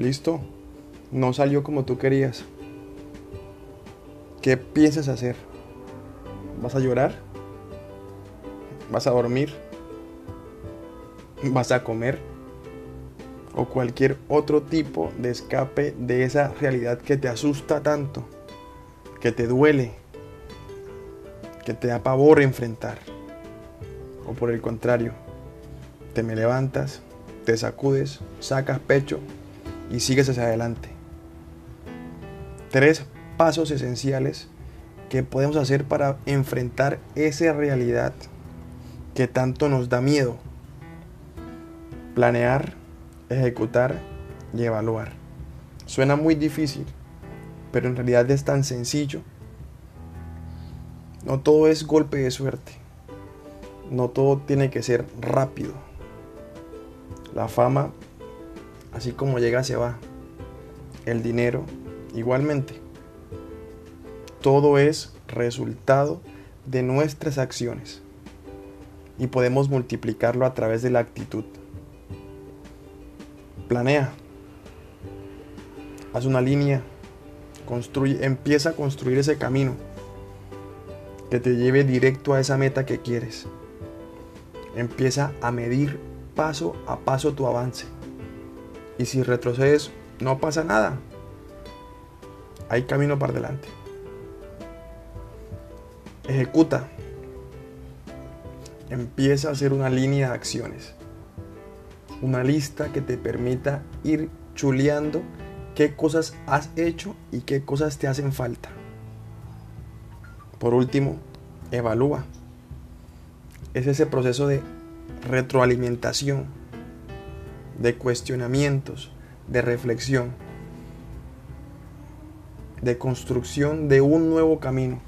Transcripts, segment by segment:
Listo. No salió como tú querías. ¿Qué piensas hacer? ¿Vas a llorar? ¿Vas a dormir? ¿Vas a comer? O cualquier otro tipo de escape de esa realidad que te asusta tanto, que te duele, que te da pavor enfrentar. O por el contrario, te me levantas, te sacudes, sacas pecho y sigues hacia adelante. Tres pasos esenciales que podemos hacer para enfrentar esa realidad que tanto nos da miedo. Planear, ejecutar y evaluar. Suena muy difícil, pero en realidad es tan sencillo. No todo es golpe de suerte. No todo tiene que ser rápido. La fama, así como llega, se va. El dinero, igualmente. Todo es resultado de nuestras acciones y podemos multiplicarlo a través de la actitud. Planea. Haz una línea. Construye, empieza a construir ese camino que te lleve directo a esa meta que quieres. Empieza a medir paso a paso tu avance. Y si retrocedes, no pasa nada. Hay camino para adelante. Ejecuta. Empieza a hacer una línea de acciones. Una lista que te permita ir chuleando qué cosas has hecho y qué cosas te hacen falta. Por último, evalúa. Es ese proceso de retroalimentación, de cuestionamientos, de reflexión, de construcción de un nuevo camino.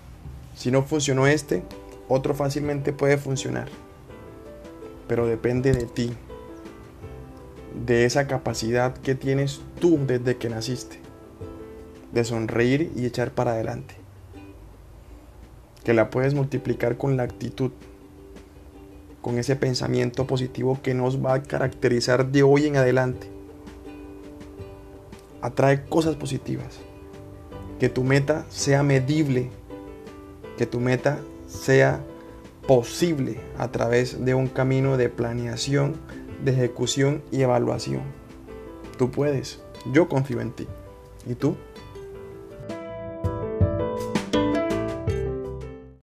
Si no funcionó este, otro fácilmente puede funcionar. Pero depende de ti, de esa capacidad que tienes tú desde que naciste, de sonreír y echar para adelante. Que la puedes multiplicar con la actitud con ese pensamiento positivo que nos va a caracterizar de hoy en adelante. Atrae cosas positivas. Que tu meta sea medible. Que tu meta sea posible a través de un camino de planeación, de ejecución y evaluación. Tú puedes. Yo confío en ti. ¿Y tú?